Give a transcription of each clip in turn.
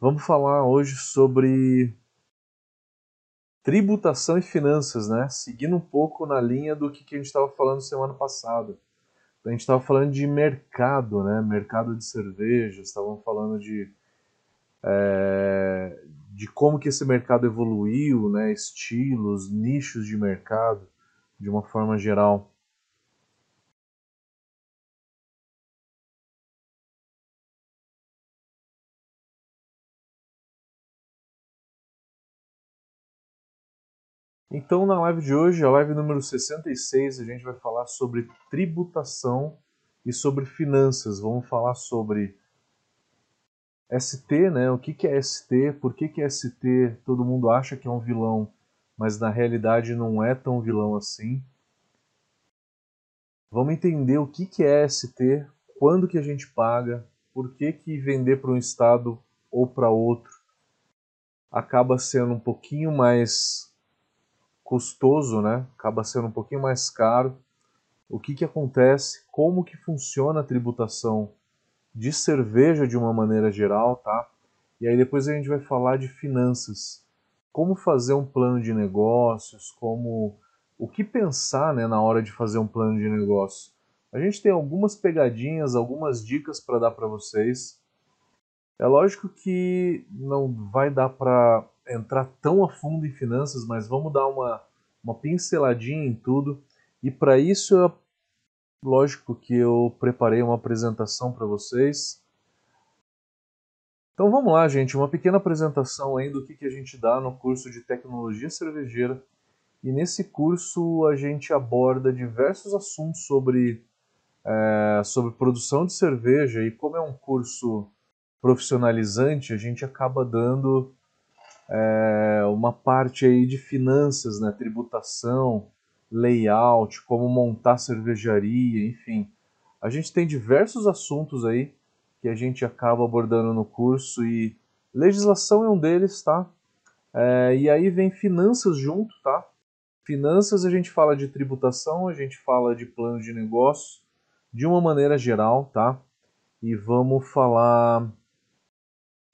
Vamos falar hoje sobre tributação e finanças, né? Seguindo um pouco na linha do que, a gente estava falando semana passada. A gente estava falando de mercado, né? Mercado de cerveja, estavam falando de, é, de como que esse mercado evoluiu, né? Estilos, nichos de mercado, de uma forma geral. Então, na live de hoje, a live número 66, a gente vai falar sobre tributação e sobre finanças. Vamos falar sobre ST, né? O que, é ST? Por que, que é ST? Todo mundo acha que é um vilão, mas na realidade não é tão vilão assim. Vamos entender o que, que é ST, quando que a gente paga, por que, que vender para um estado ou para outro acaba sendo um pouquinho mais custoso, né? Acaba sendo um pouquinho mais caro. O que, que acontece? Como que funciona a tributação de cerveja de uma maneira geral, tá? E aí depois a gente vai falar de finanças. Como fazer um plano de negócios, como o que pensar, né, na hora de fazer um plano de negócio. A gente tem algumas pegadinhas, algumas dicas para dar para vocês. É lógico que não vai dar para entrar tão a fundo em finanças, mas vamos dar uma, uma pinceladinha em tudo. E para isso, eu, lógico que eu preparei uma apresentação para vocês. Então vamos lá, gente, uma pequena apresentação aí do que, que a gente dá no curso de Tecnologia Cervejeira. E nesse curso a gente aborda diversos assuntos sobre, é, sobre produção de cerveja e como é um curso profissionalizante, a gente acaba dando é, uma parte aí de finanças, né, tributação, layout, como montar cervejaria, enfim. A gente tem diversos assuntos aí que a gente acaba abordando no curso e legislação é um deles, tá? É, e aí vem finanças junto, tá? Finanças a gente fala de tributação, a gente fala de plano de negócio, de uma maneira geral, tá? E vamos falar,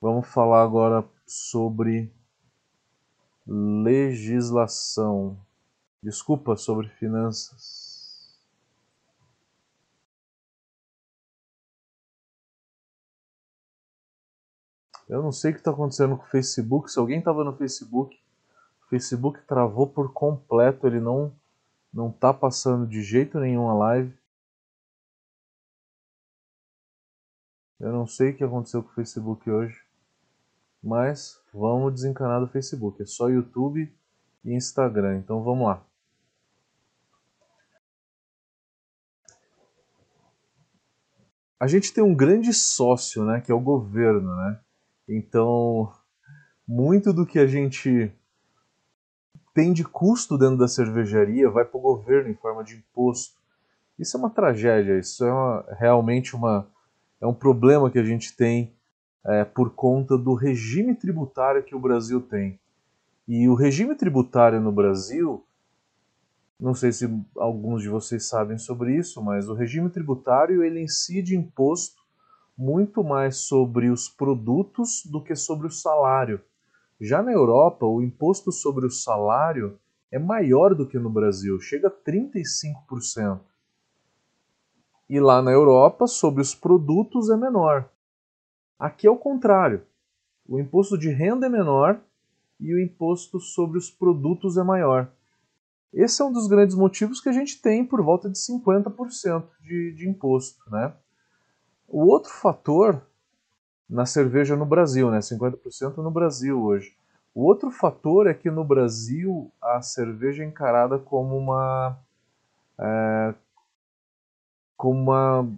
vamos falar agora sobre legislação. Desculpa sobre finanças. Eu não sei o que está acontecendo com o Facebook. Se alguém estava no Facebook, o Facebook travou por completo. Ele não não está passando de jeito nenhum a live. Eu não sei o que aconteceu com o Facebook hoje. Mas vamos desencanar do Facebook. É só YouTube e Instagram. Então vamos lá. A gente tem um grande sócio, né, que é o governo, né? Então, muito do que a gente tem de custo dentro da cervejaria vai para o governo em forma de imposto. Isso é uma tragédia, isso é uma, realmente uma, é um problema que a gente tem é, por conta do regime tributário que o Brasil tem. E o regime tributário no Brasil, não sei se alguns de vocês sabem sobre isso, mas o regime tributário ele incide imposto muito mais sobre os produtos do que sobre o salário. Já na Europa, o imposto sobre o salário é maior do que no Brasil, chega a 35%. E lá na Europa, sobre os produtos é menor. Aqui é o contrário. O imposto de renda é menor e o imposto sobre os produtos é maior. Esse é um dos grandes motivos que a gente tem por volta de 50% de, de imposto. Né? O outro fator na cerveja no Brasil, né? 50% no Brasil hoje. O outro fator é que no Brasil a cerveja é encarada como uma, é, como uma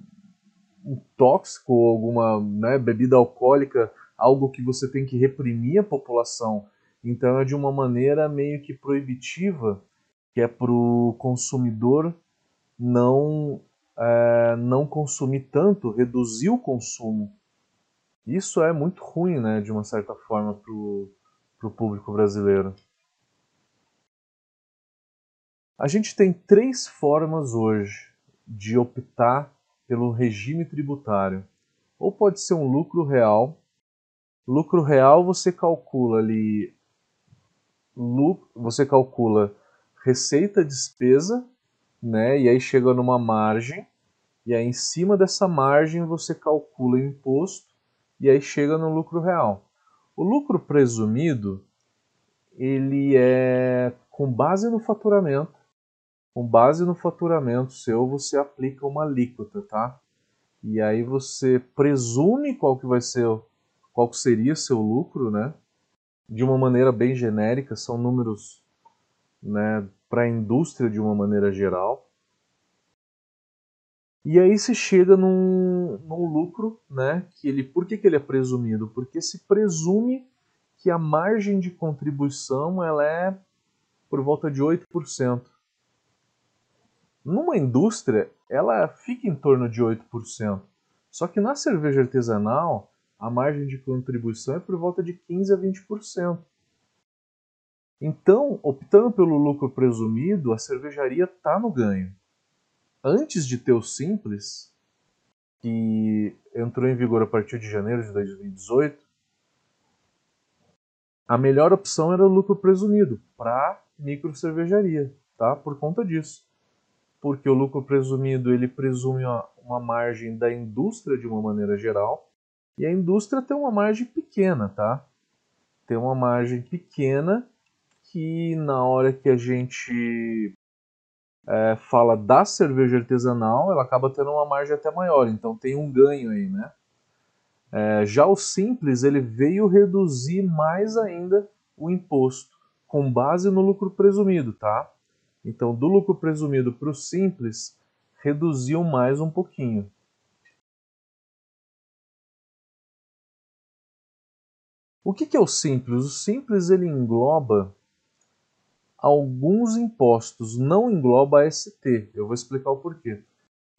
um tóxico ou alguma né, bebida alcoólica, algo que você tem que reprimir a população. Então é de uma maneira meio que proibitiva, que é para o consumidor não, é, não consumir tanto, reduzir o consumo. Isso é muito ruim, né, de uma certa forma, para o público brasileiro. A gente tem três formas hoje de optar pelo regime tributário. Ou pode ser um lucro real, Lucro real você calcula ali você calcula receita despesa, né? E aí chega numa margem, e aí em cima dessa margem você calcula o imposto e aí chega no lucro real. O lucro presumido, ele é com base no faturamento. Com base no faturamento seu, você aplica uma alíquota, tá? E aí você presume qual que vai ser, qual que seria seu lucro, né? De uma maneira bem genérica, são números, né, para a indústria de uma maneira geral. E aí se chega num, num lucro, né? Que ele, por que, que ele é presumido? Porque se presume que a margem de contribuição ela é por volta de 8%. Numa indústria, ela fica em torno de 8%. Só que na cerveja artesanal, a margem de contribuição é por volta de 15 a 20%. Então, optando pelo lucro presumido, a cervejaria está no ganho. Antes de ter o Simples, que entrou em vigor a partir de janeiro de 2018, a melhor opção era o lucro presumido para micro cervejaria, tá? Por conta disso. Porque o lucro presumido ele presume uma, uma margem da indústria de uma maneira geral, e a indústria tem uma margem pequena, tá? Tem uma margem pequena que na hora que a gente é, fala da cerveja artesanal, ela acaba tendo uma margem até maior, então tem um ganho aí, né? É, já o simples ele veio reduzir mais ainda o imposto, com base no lucro presumido, tá? Então, do lucro presumido para o simples, reduziu mais um pouquinho. O que, é o simples? O simples ele engloba alguns impostos, não engloba a ST. Eu vou explicar o porquê.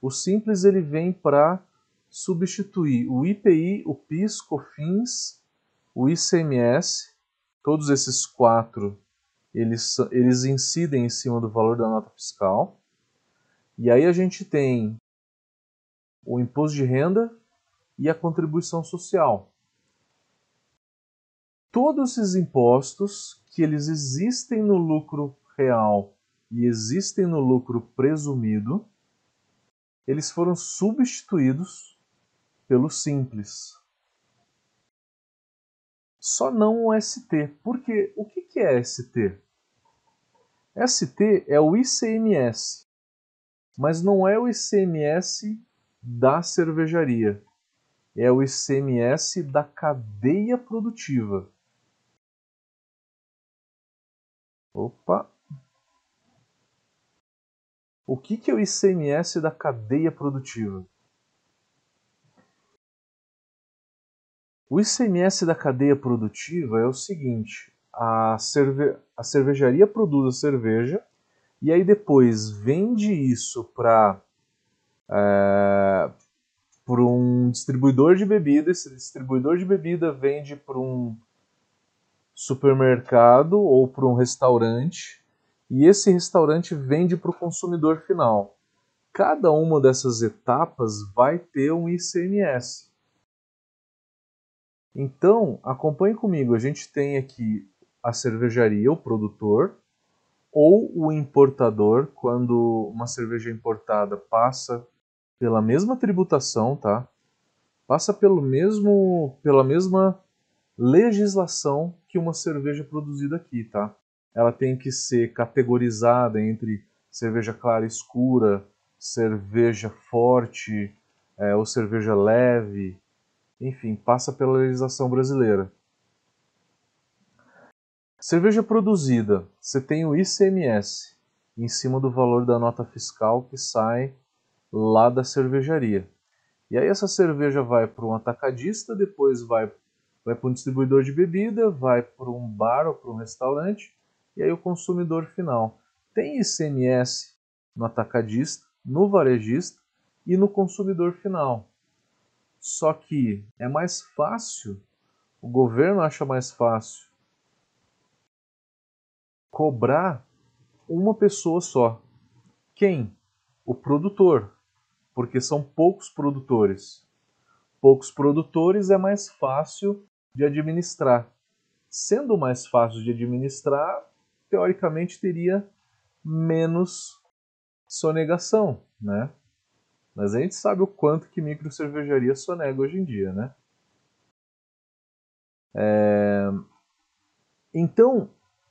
O simples ele vem para substituir o IPI, o PIS, COFINS, o ICMS, todos esses quatro eles, eles incidem em cima do valor da nota fiscal. E aí a gente tem o imposto de renda e a contribuição social. Todos esses impostos que eles existem no lucro real e existem no lucro presumido, eles foram substituídos pelo simples. Só não o ST. Porque o que é ST? ST é o ICMS, mas não é o ICMS da cervejaria. É o ICMS da cadeia produtiva. Opa! O que, que é o ICMS da cadeia produtiva? O ICMS da cadeia produtiva é o seguinte: a, cerve a cervejaria produz a cerveja e aí depois vende isso para é, para um distribuidor de bebida. Esse distribuidor de bebida vende para um supermercado ou para um restaurante e esse restaurante vende para o consumidor final. Cada uma dessas etapas vai ter um ICMS. Então, acompanhe comigo. A gente tem aqui a cervejaria, o produtor, ou o importador, quando uma cerveja importada passa pela mesma tributação, tá? Passa pelo mesmo, pela mesma legislação que uma cerveja produzida aqui, tá? Ela tem que ser categorizada entre cerveja clara escura, cerveja forte é, ou cerveja leve, enfim, passa pela legislação brasileira. Cerveja produzida, você tem o ICMS em cima do valor da nota fiscal que sai lá da cervejaria. E aí essa cerveja vai para um atacadista, depois vai vai para um distribuidor de bebida, vai para um bar ou para um restaurante, e aí o consumidor final. Tem ICMS no atacadista, no varejista e no consumidor final. Só que é mais fácil, o governo acha mais fácil cobrar uma pessoa só. Quem? O produtor, porque são poucos produtores. Poucos produtores é mais fácil de administrar. Sendo mais fácil de administrar, teoricamente teria menos sonegação, né? Mas a gente sabe o quanto que micro cervejaria sonega hoje em dia, né? É... Então,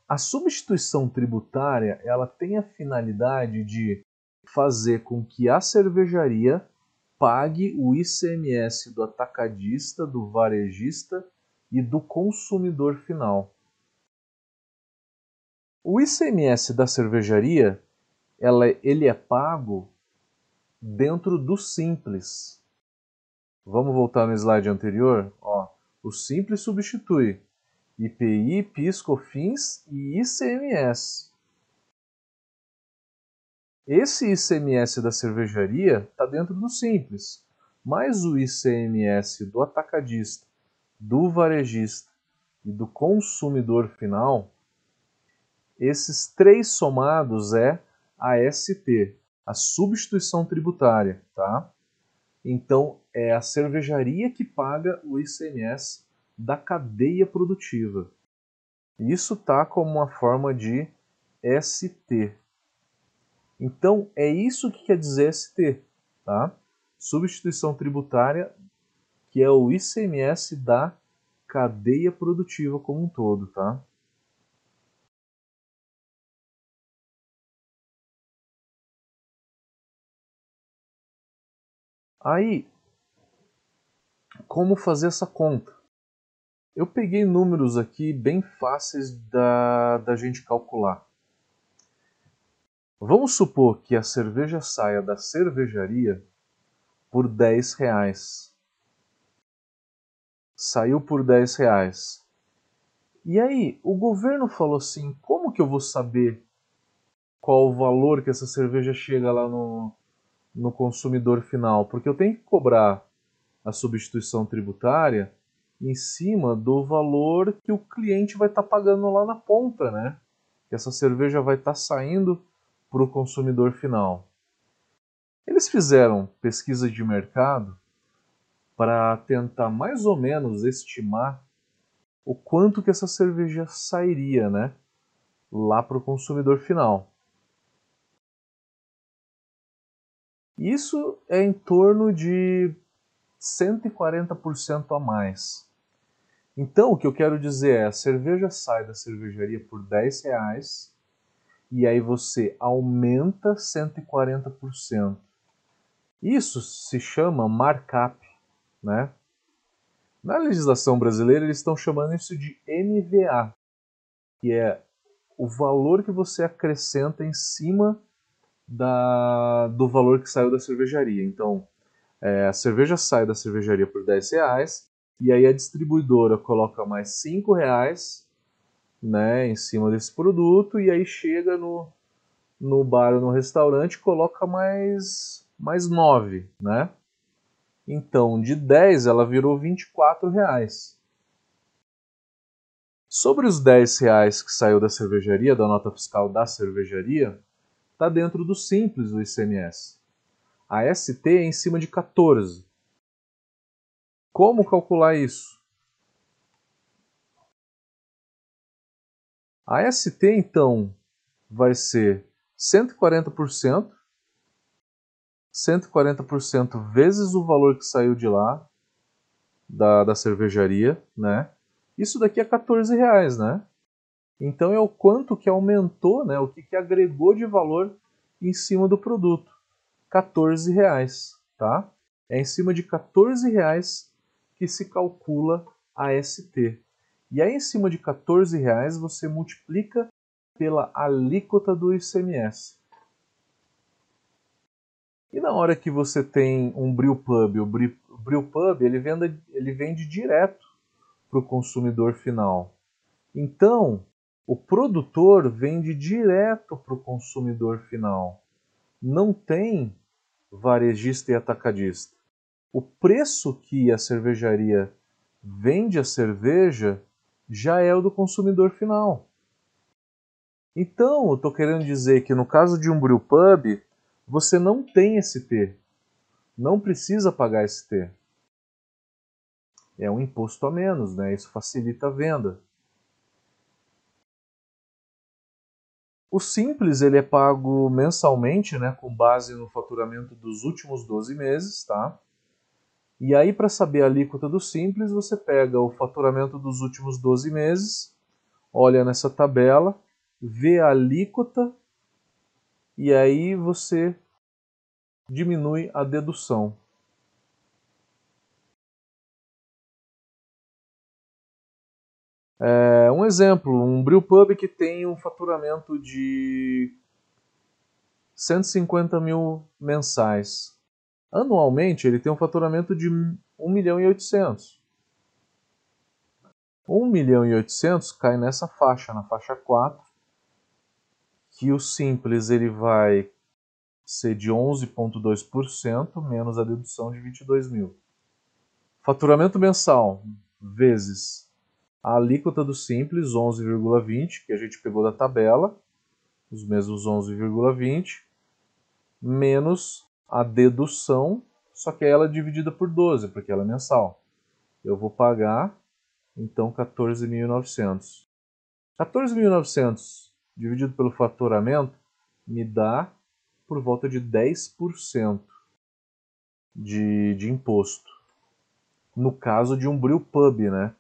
a substituição tributária ela tem a finalidade de fazer com que a cervejaria pague o ICMS do atacadista, do varejista e do consumidor final. O ICMS da cervejaria ela, ele é pago dentro do simples. Vamos voltar no slide anterior? Ó, o simples substitui IPI, PIS, COFINS e ICMS. Esse ICMS da cervejaria está dentro do simples, mas o ICMS do atacadista, do varejista e do consumidor final, esses três somados é a ST, a substituição tributária, tá? Então é a cervejaria que paga o ICMS da cadeia produtiva. Isso tá como uma forma de ST, então, é isso que quer dizer ST, tá? Substituição tributária, que é o ICMS da cadeia produtiva como um todo, tá? Aí, como fazer essa conta? Eu peguei números aqui bem fáceis da, da gente calcular. Vamos supor que a cerveja saia da cervejaria por 10 reais. Saiu por 10 reais. E aí, o governo falou assim: como que eu vou saber qual o valor que essa cerveja chega lá no, no consumidor final? Porque eu tenho que cobrar a substituição tributária em cima do valor que o cliente vai estar tá pagando lá na ponta, né? Que essa cerveja vai estar tá saindo para o consumidor final. Eles fizeram pesquisa de mercado para tentar mais ou menos estimar o quanto que essa cerveja sairia, né, lá para o consumidor final. Isso é em torno de 140% a mais. Então, o que eu quero dizer é, a cerveja sai da cervejaria por 10 reais e aí você aumenta 140%. Isso se chama markup, né? Na legislação brasileira eles estão chamando isso de MVA, que é o valor que você acrescenta em cima da, do valor que saiu da cervejaria. Então, é, a cerveja sai da cervejaria por 10 reais e aí a distribuidora coloca mais 5 reais né, em cima desse produto e aí chega no, no bar ou no restaurante coloca mais, mais 9, né? Então, de 10 ela virou 24 reais. Sobre os 10 reais que saiu da cervejaria, da nota fiscal da cervejaria, está dentro do simples do ICMS. A ST é em cima de 14. Como calcular isso? A ST, então, vai ser 140%, 140% vezes o valor que saiu de lá, da, da cervejaria, né? Isso daqui é 14 reais, né? Então é o quanto que aumentou, né? O que, que agregou de valor em cima do produto. 14 reais, tá? É em cima de 14 reais que se calcula a ST. E aí, em cima de 14 reais, você multiplica pela alíquota do ICMS. E na hora que você tem um brew pub, o brew pub ele vende, ele vende direto para o consumidor final. Então, o produtor vende direto para o consumidor final. Não tem varejista e atacadista. O preço que a cervejaria vende a cerveja já é o do consumidor final. Então, eu estou querendo dizer que no caso de um brewpub, você não tem ST. Não precisa pagar ST. é um imposto a menos, né? Isso facilita a venda. O simples ele é pago mensalmente, né, com base no faturamento dos últimos 12 meses, tá? E aí para saber a alíquota do simples, você pega o faturamento dos últimos 12 meses, olha nessa tabela, vê a alíquota e aí você diminui a dedução. É, um exemplo, um brewpub que tem um faturamento de 150 mil mensais. Anualmente ele tem um faturamento de 1 milhão e 800. 1 milhão e 800 cai nessa faixa, na faixa 4, que o simples ele vai ser de 11,2% menos a dedução de 22 mil. Faturamento mensal vezes a alíquota do simples, 11,20, que a gente pegou da tabela, os mesmos 11,20, menos a dedução, só que ela é dividida por 12, porque ela é mensal. Eu vou pagar, então, 14.900. 14.900 dividido pelo faturamento me dá por volta de 10% de, de imposto. No caso de um brew pub, né?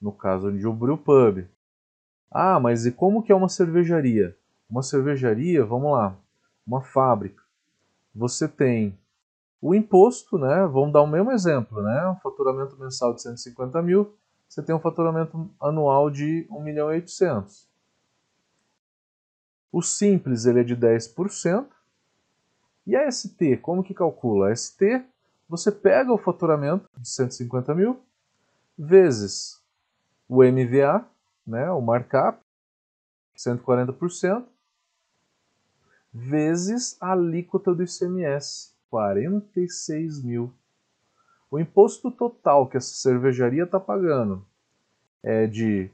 no caso de um brewpub. Ah, mas e como que é uma cervejaria? Uma cervejaria, vamos lá, uma fábrica. Você tem o imposto, né? Vamos dar o mesmo exemplo, né? Um faturamento mensal de 150 mil, você tem um faturamento anual de 1 milhão e 800. O simples ele é de 10%. E a ST, como que calcula? A ST, você pega o faturamento de 150 mil, vezes o MVA, né, o markup, 140%, vezes a alíquota do ICMS, 46 mil. O imposto total que essa cervejaria está pagando é de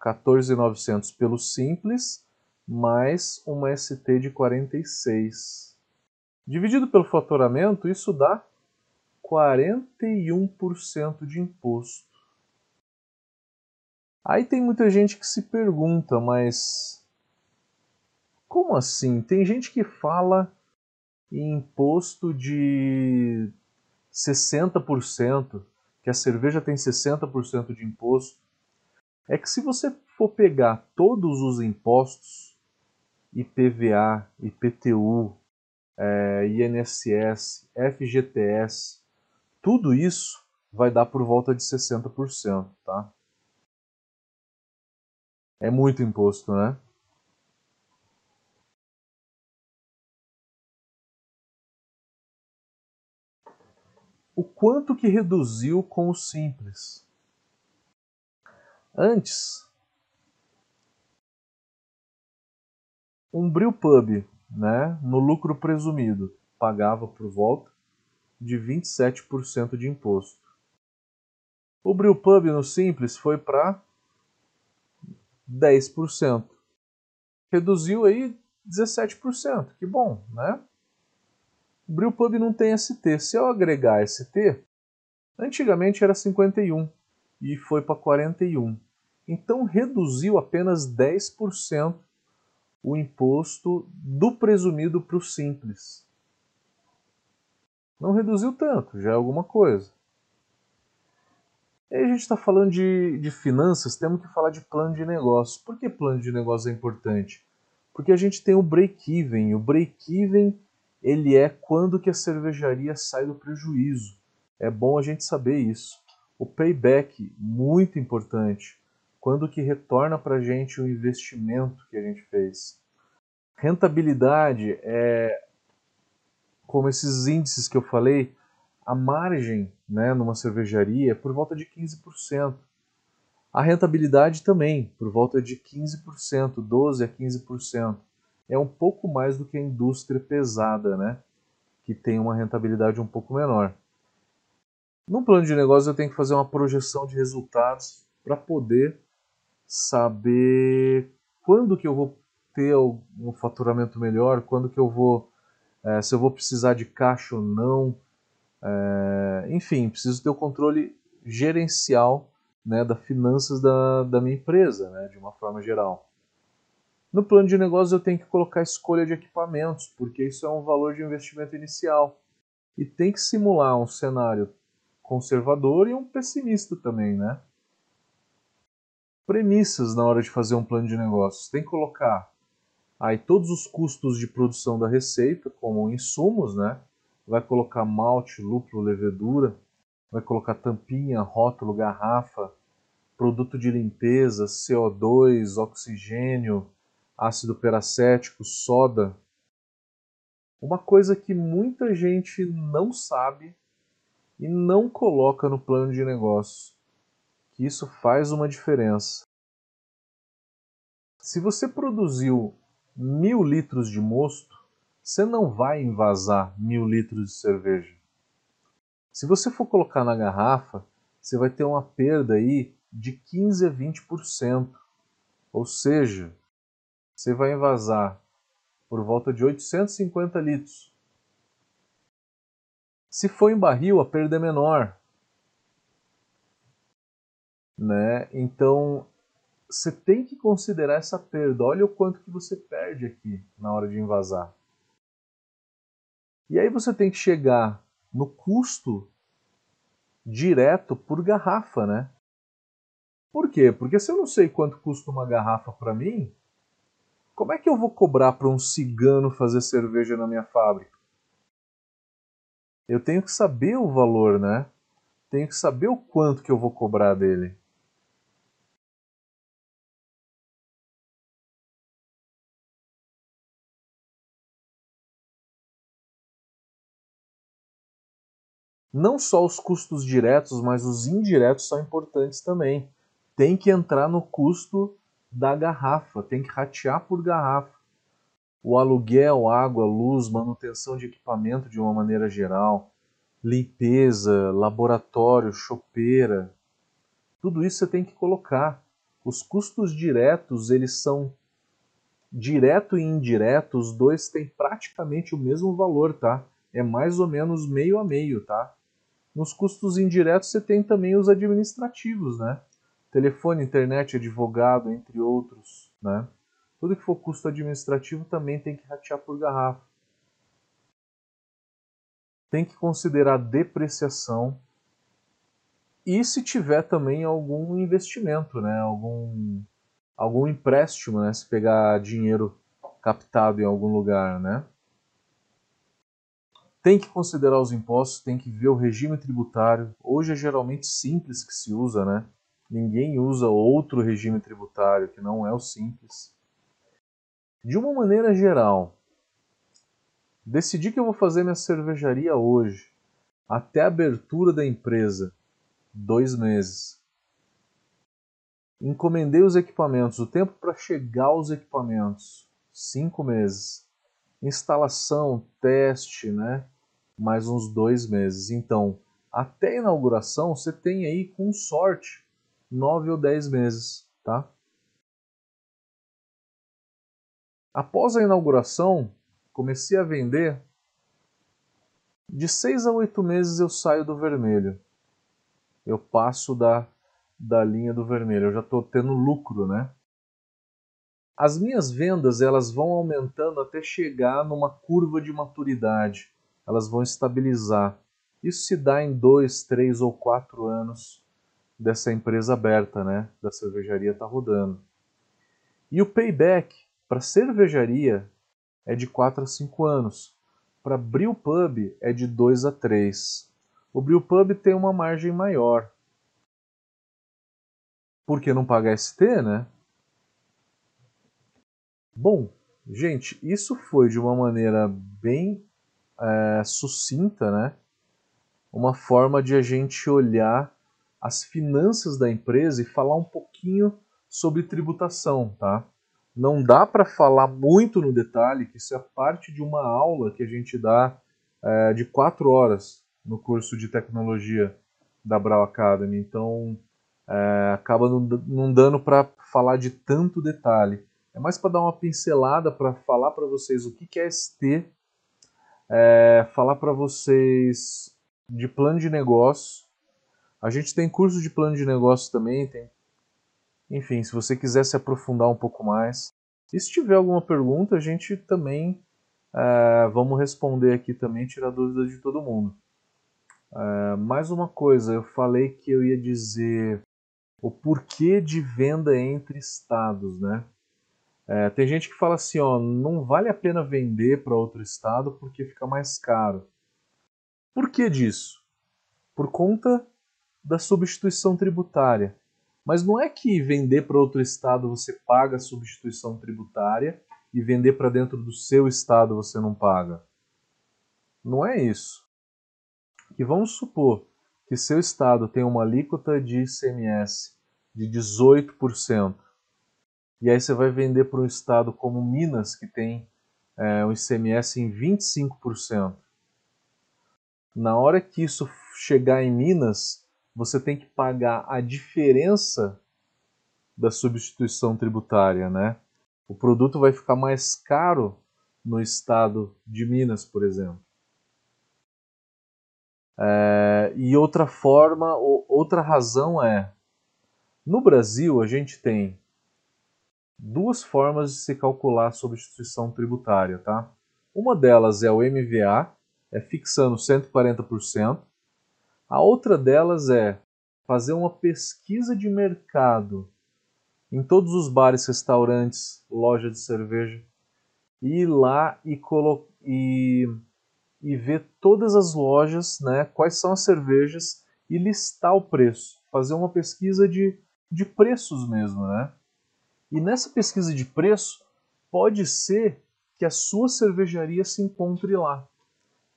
14.900 pelo simples, mais uma ST de 46. Dividido pelo faturamento, isso dá 41% de imposto. Aí tem muita gente que se pergunta, mas como assim? Tem gente que fala em imposto de 60%, que a cerveja tem 60% de imposto. É que se você for pegar todos os impostos, IPVA, IPTU, é, INSS, FGTS, tudo isso vai dar por volta de 60%, tá? É muito imposto, né? O quanto que reduziu com o simples? Antes, um brewpub, né, no lucro presumido, pagava por volta de 27% de imposto. O brewpub no simples foi para 10%. Reduziu aí 17%. Que bom, né? Brewpub não tem ST. Se eu agregar ST, antigamente era 51 e foi para 41. Então reduziu apenas 10% o imposto do presumido para o simples. Não reduziu tanto, já é alguma coisa. E aí a gente está falando de, de finanças, temos que falar de plano de negócio. Por que plano de negócio é importante? Porque a gente tem o break-even. O break-even ele é quando que a cervejaria sai do prejuízo. É bom a gente saber isso. O payback, muito importante. Quando que retorna para a gente o investimento que a gente fez. Rentabilidade é, como esses índices que eu falei, a margem né, numa cervejaria é por volta de 15%. A rentabilidade também, por volta de 15%, 12% a 15%. É um pouco mais do que a indústria pesada, né, que tem uma rentabilidade um pouco menor. Num plano de negócio eu tenho que fazer uma projeção de resultados para poder saber quando que eu vou ter um faturamento melhor, quando que eu vou, é, se eu vou precisar de caixa ou não, é, enfim, preciso ter o controle gerencial né, das finanças da, da minha empresa, né, de uma forma geral. No plano de negócios eu tenho que colocar escolha de equipamentos, porque isso é um valor de investimento inicial. E tem que simular um cenário conservador e um pessimista também, né? Premissas na hora de fazer um plano de negócios. Tem que colocar aí todos os custos de produção da receita, como insumos, né? Vai colocar malte, lúpulo, levedura, vai colocar tampinha, rótulo, garrafa, produto de limpeza, CO2, oxigênio, ácido peracético, soda. Uma coisa que muita gente não sabe e não coloca no plano de negócio, que isso faz uma diferença. Se você produziu mil litros de mosto, você não vai envasar mil litros de cerveja. Se você for colocar na garrafa, você vai ter uma perda aí de 15 a 20%. Ou seja, você vai envasar por volta de 850 litros. Se for em barril, a perda é menor. Né? Então, você tem que considerar essa perda. Olha o quanto que você perde aqui na hora de envasar. E aí você tem que chegar no custo direto por garrafa, né? Por quê? Porque se eu não sei quanto custa uma garrafa para mim, como é que eu vou cobrar para um cigano fazer cerveja na minha fábrica? Eu tenho que saber o valor, né? Tenho que saber o quanto que eu vou cobrar dele. Não só os custos diretos, mas os indiretos são importantes também. Tem que entrar no custo da garrafa, tem que ratear por garrafa. O aluguel, água, luz, manutenção de equipamento de uma maneira geral, limpeza, laboratório, chopeira, tudo isso você tem que colocar. Os custos diretos, eles são direto e indireto, os dois têm praticamente o mesmo valor, tá? É mais ou menos meio a meio, tá? Nos custos indiretos você tem também os administrativos, né? Telefone, internet, advogado, entre outros, né? Tudo que for custo administrativo também tem que ratear por garrafa. Tem que considerar depreciação e se tiver também algum investimento, né? Algum algum empréstimo, né? Se pegar dinheiro captado em algum lugar, né? Tem que considerar os impostos, tem que ver o regime tributário. Hoje é geralmente simples que se usa, né? Ninguém usa outro regime tributário que não é o simples. De uma maneira geral, decidi que eu vou fazer minha cervejaria hoje, até a abertura da empresa, dois meses. Encomendei os equipamentos, o tempo para chegar aos equipamentos, cinco meses. Instalação, teste, né? Mais uns dois meses. Então, até a inauguração, você tem aí, com sorte, 9 ou 10 meses, tá? Após a inauguração, comecei a vender. De 6 a 8 meses eu saio do vermelho. Eu passo da, da linha do vermelho. Eu já estou tendo lucro, né? As minhas vendas elas vão aumentando até chegar numa curva de maturidade. Elas vão estabilizar. Isso se dá em 2, 3 ou 4 anos dessa empresa aberta, né? Da cervejaria tá rodando. E o payback para cervejaria é de 4 a 5 anos. Para brew pub é de 2 a 3. O brew pub tem uma margem maior. Por que não paga ST, né? Bom, gente, isso foi de uma maneira bem é, sucinta, né? Uma forma de a gente olhar as finanças da empresa e falar um pouquinho sobre tributação, tá? Não dá para falar muito no detalhe, que isso é parte de uma aula que a gente dá é, de quatro horas no curso de tecnologia da Brau Academy. Então, é, acaba não, dando para falar de tanto detalhe. É mais para dar uma pincelada, para falar para vocês o que, que é ST, é, falar para vocês de plano de negócio, A gente tem curso de plano de negócio também, tem. Enfim, se você quiser se aprofundar um pouco mais. E se tiver alguma pergunta, a gente também é, vamos responder aqui também, tirar dúvidas de todo mundo. É, mais uma coisa, eu falei que eu ia dizer o porquê de venda entre estados, né? É, tem gente que fala assim, ó, não vale a pena vender para outro estado porque fica mais caro. Por que disso? Por conta da substituição tributária. Mas não é que vender para outro estado você paga a substituição tributária e vender para dentro do seu estado você não paga. Não é isso. E vamos supor que seu estado tem uma alíquota de ICMS de 18%. E aí você vai vender para um estado como Minas, que tem é, um ICMS em 25%. Na hora que isso chegar em Minas, você tem que pagar a diferença da substituição tributária, né? O produto vai ficar mais caro no estado de Minas, por exemplo. É, e outra forma, outra razão é, no Brasil a gente tem duas formas de se calcular a substituição tributária, tá? Uma delas é o MVA, é fixando 140%. A outra delas é fazer uma pesquisa de mercado em todos os bares, restaurantes, loja de cerveja, e ir lá e, e, e ver todas as lojas, né, quais são as cervejas e listar o preço, fazer uma pesquisa de, de preços mesmo, né? E nessa pesquisa de preço, pode ser que a sua cervejaria se encontre lá.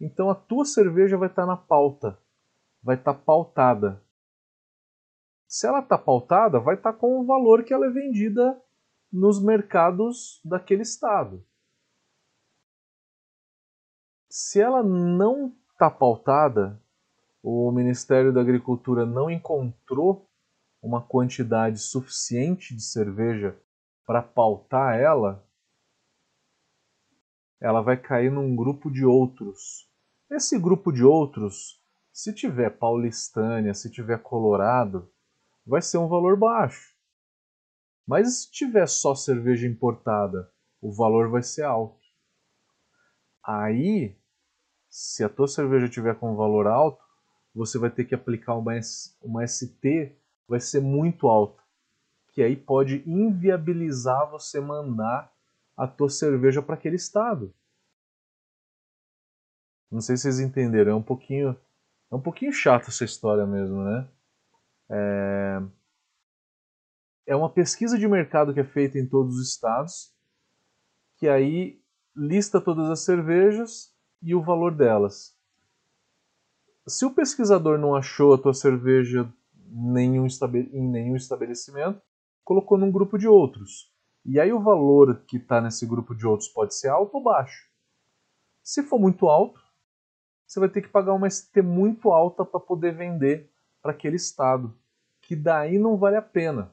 Então a tua cerveja vai estar na pauta, vai estar pautada. Se ela está pautada, vai estar com o valor que ela é vendida nos mercados daquele estado. Se ela não está pautada, o Ministério da Agricultura não encontrou uma quantidade suficiente de cerveja para pautar ela, ela vai cair num grupo de outros. Esse grupo de outros, se tiver paulistânia, se tiver colorado, vai ser um valor baixo. Mas se tiver só cerveja importada, o valor vai ser alto. Aí, se a tua cerveja tiver com valor alto, você vai ter que aplicar uma, uma ST vai ser muito alta, que aí pode inviabilizar você mandar a tua cerveja para aquele estado. Não sei se vocês entenderam, é um pouquinho é um pouquinho chato essa história mesmo, né? É, é uma pesquisa de mercado que é feita em todos os estados, que aí lista todas as cervejas e o valor delas. Se o pesquisador não achou a tua cerveja nenhum em nenhum estabelecimento, colocou num grupo de outros. E aí o valor que está nesse grupo de outros pode ser alto ou baixo. Se for muito alto, você vai ter que pagar uma ST muito alta para poder vender para aquele estado, que daí não vale a pena.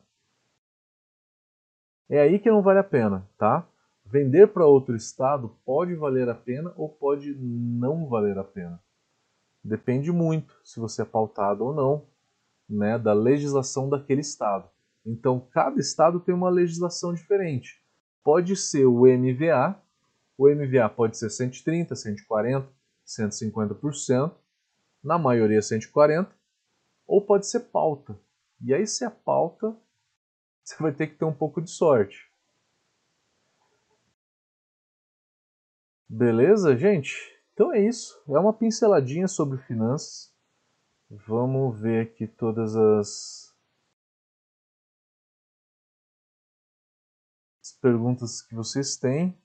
É aí que não vale a pena, tá? Vender para outro estado pode valer a pena ou pode não valer a pena. Depende muito se você é pautado ou não né, da legislação daquele estado. Então, cada estado tem uma legislação diferente. Pode ser o MVA, o MVA pode ser 130, 140, 150%, na maioria 140, ou pode ser pauta. E aí, se é pauta, você vai ter que ter um pouco de sorte. Beleza, gente? Então é isso. É uma pinceladinha sobre finanças. Vamos ver aqui todas as, as perguntas que vocês têm.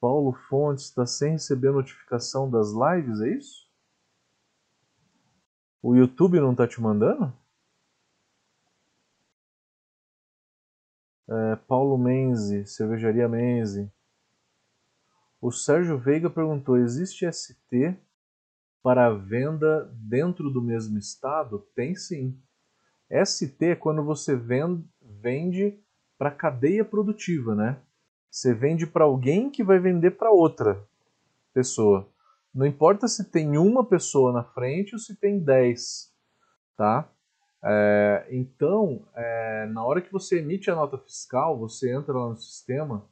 Paulo Fontes está sem receber notificação das lives, é isso? O YouTube não está te mandando? É, Paulo Menzi, Cervejaria Menzi. O Sérgio Veiga perguntou: existe ST para venda dentro do mesmo estado? Tem sim. ST é quando você vende para cadeia produtiva, né? Você vende para alguém que vai vender para outra pessoa. Não importa se tem uma pessoa na frente ou se tem dez, tá? É, então, é, na hora que você emite a nota fiscal, você entra lá no sistema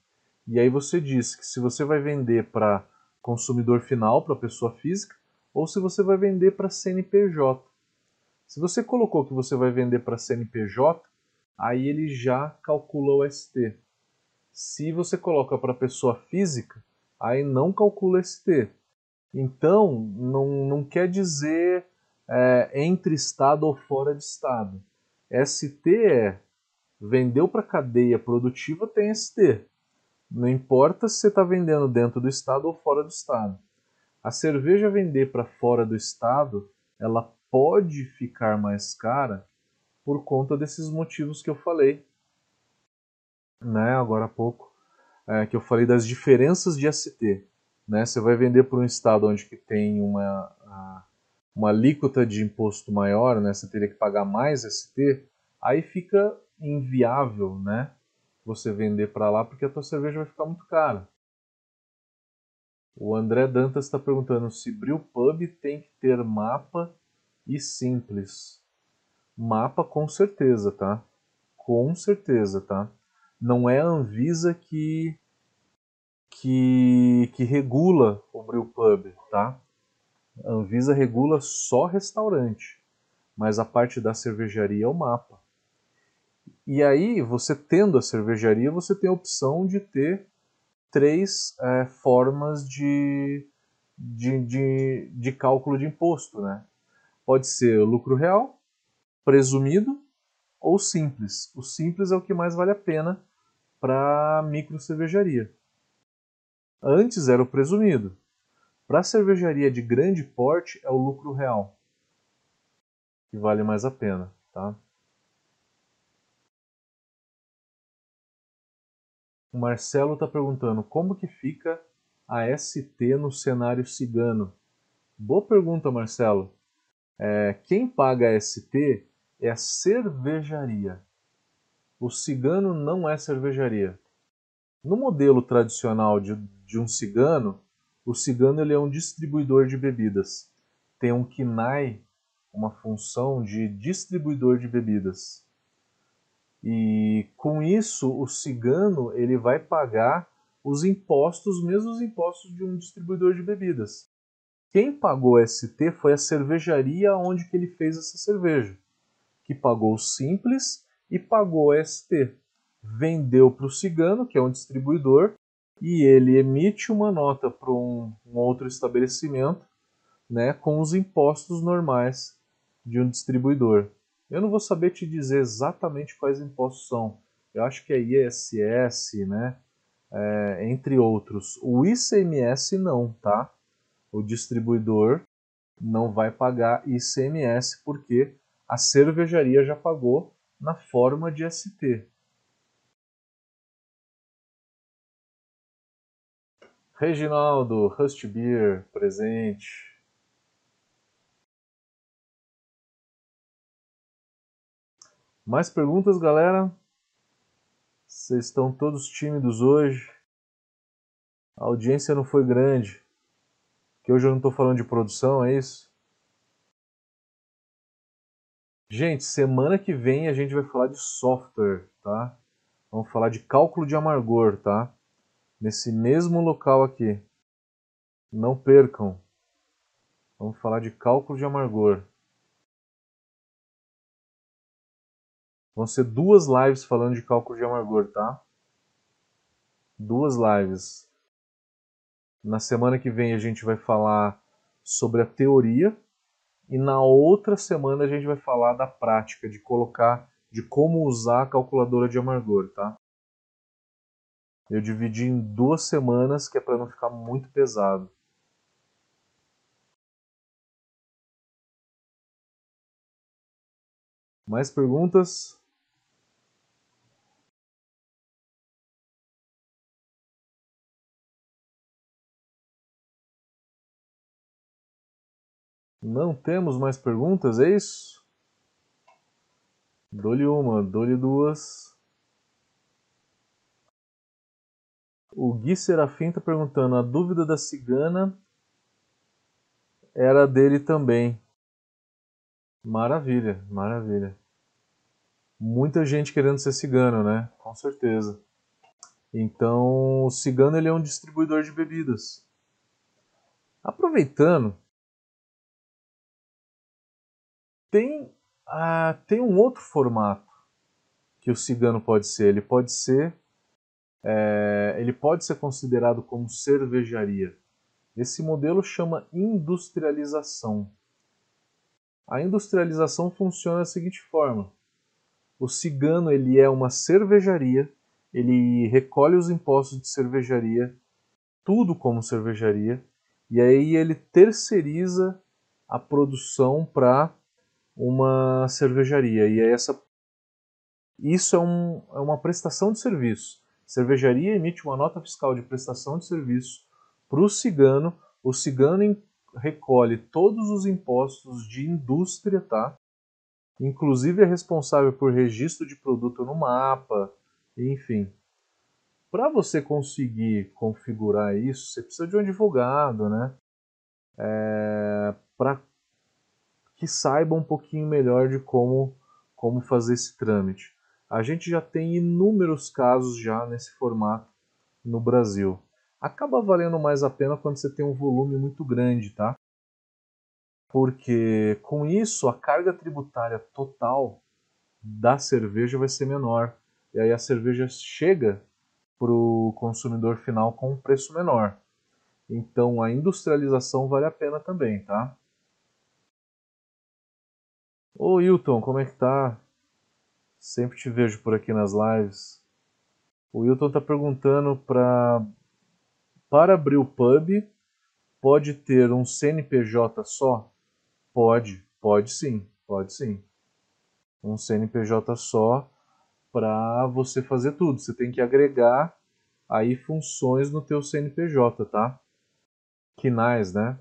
e aí você diz que se você vai vender para consumidor final, para pessoa física, ou se você vai vender para CNPJ. Se você colocou que você vai vender para CNPJ, aí ele já calcula o ST. Se você coloca para pessoa física, aí não calcula ST. Então, não, não quer dizer é, entre estado ou fora de estado. ST é vendeu para cadeia produtiva tem ST. Não importa se você está vendendo dentro do estado ou fora do estado. A cerveja vender para fora do estado, ela pode ficar mais cara por conta desses motivos que eu falei, né, agora há pouco, é, que eu falei das diferenças de ST. Né? Você vai vender para um estado onde que tem uma, uma alíquota de imposto maior, né? você teria que pagar mais ST, aí fica inviável né? você vender para lá porque a tua cerveja vai ficar muito cara. O André Dantas está perguntando se Brew Pub tem que ter mapa e simples. Mapa com certeza, tá? Com certeza, tá? Não é a Anvisa que que, que regula o brewpub, tá? A Anvisa regula só restaurante, mas a parte da cervejaria é o mapa. E aí, você tendo a cervejaria, você tem a opção de ter três é, formas de, de, de, de cálculo de imposto, né? Pode ser lucro real, presumido ou simples. O simples é o que mais vale a pena para micro cervejaria. Antes era o presumido. Para cervejaria de grande porte é o lucro real, que vale mais a pena, tá? O Marcelo está perguntando como que fica a ST no cenário cigano. Boa pergunta, Marcelo. É, quem paga a ST é a cervejaria. O cigano não é cervejaria. No modelo tradicional de, de um cigano, o cigano ele é um distribuidor de bebidas. Tem um KINAI, uma função de distribuidor de bebidas. E com isso, o cigano ele vai pagar os impostos, os mesmos impostos de um distribuidor de bebidas. Quem pagou ST foi a cervejaria onde que ele fez essa cerveja, que pagou o simples e pagou ST. Vendeu para o cigano, que é um distribuidor, e ele emite uma nota para um, um, outro estabelecimento né, com os impostos normais de um distribuidor. Eu não vou saber te dizer exatamente quais impostos são. Eu acho que é ISS, né? É, entre outros. O ICMS não, tá? O distribuidor não vai pagar ICMS porque a cervejaria já pagou na forma de ST. Reginaldo, Rust Beer, presente. Mais perguntas, galera? Vocês estão todos tímidos hoje. A audiência não foi grande. Que hoje eu não estou falando de produção, é isso? Gente, semana que vem a gente vai falar de software, tá? Vamos falar de cálculo de amargor, tá? nesse mesmo local aqui. Não percam. Vamos falar de cálculo de amargor. Vão ser duas lives falando de cálculo de amargor, tá? Duas lives. Na semana que vem a gente vai falar sobre a teoria e na outra semana a gente vai falar da prática, de colocar, de como usar a calculadora de amargor, tá? Eu dividi em duas semanas, que é para não ficar muito pesado. Mais perguntas? Não temos mais perguntas, é isso? Dou-lhe uma, dou-lhe duas. O Gui Serafim está perguntando: a dúvida da cigana era dele também. Maravilha, maravilha. Muita gente querendo ser cigano, né? Com certeza. Então, o cigano ele é um distribuidor de bebidas. Aproveitando, tem, ah, tem um outro formato que o cigano pode ser. Ele pode ser, é, ele pode ser considerado como cervejaria. Esse modelo chama industrialização. A industrialização funciona da seguinte forma: o cigano ele é uma cervejaria, ele recolhe os impostos de cervejaria, tudo como cervejaria, e aí ele terceiriza a produção para uma cervejaria. E aí essa isso é, um, é uma prestação de serviço. Cervejaria emite uma nota fiscal de prestação de serviço para o cigano. O cigano recolhe todos os impostos de indústria, tá? Inclusive é responsável por registro de produto no mapa, enfim. Para você conseguir configurar isso, você precisa de um advogado, né? É, para que saiba um pouquinho melhor de como, como fazer esse trâmite. A gente já tem inúmeros casos já nesse formato no Brasil. Acaba valendo mais a pena quando você tem um volume muito grande, tá? Porque com isso a carga tributária total da cerveja vai ser menor. E aí a cerveja chega para o consumidor final com um preço menor. Então a industrialização vale a pena também, tá? Ô Hilton, como é que tá? Sempre te vejo por aqui nas lives. O Hilton tá perguntando para para abrir o pub pode ter um CNPJ só? Pode, pode sim, pode sim. Um CNPJ só para você fazer tudo. Você tem que agregar aí funções no teu CNPJ, tá? Quinais, né?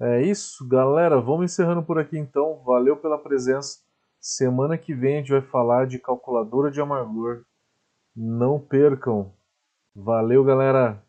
É isso, galera. Vamos encerrando por aqui então. Valeu pela presença. Semana que vem a gente vai falar de calculadora de amargor. Não percam. Valeu, galera.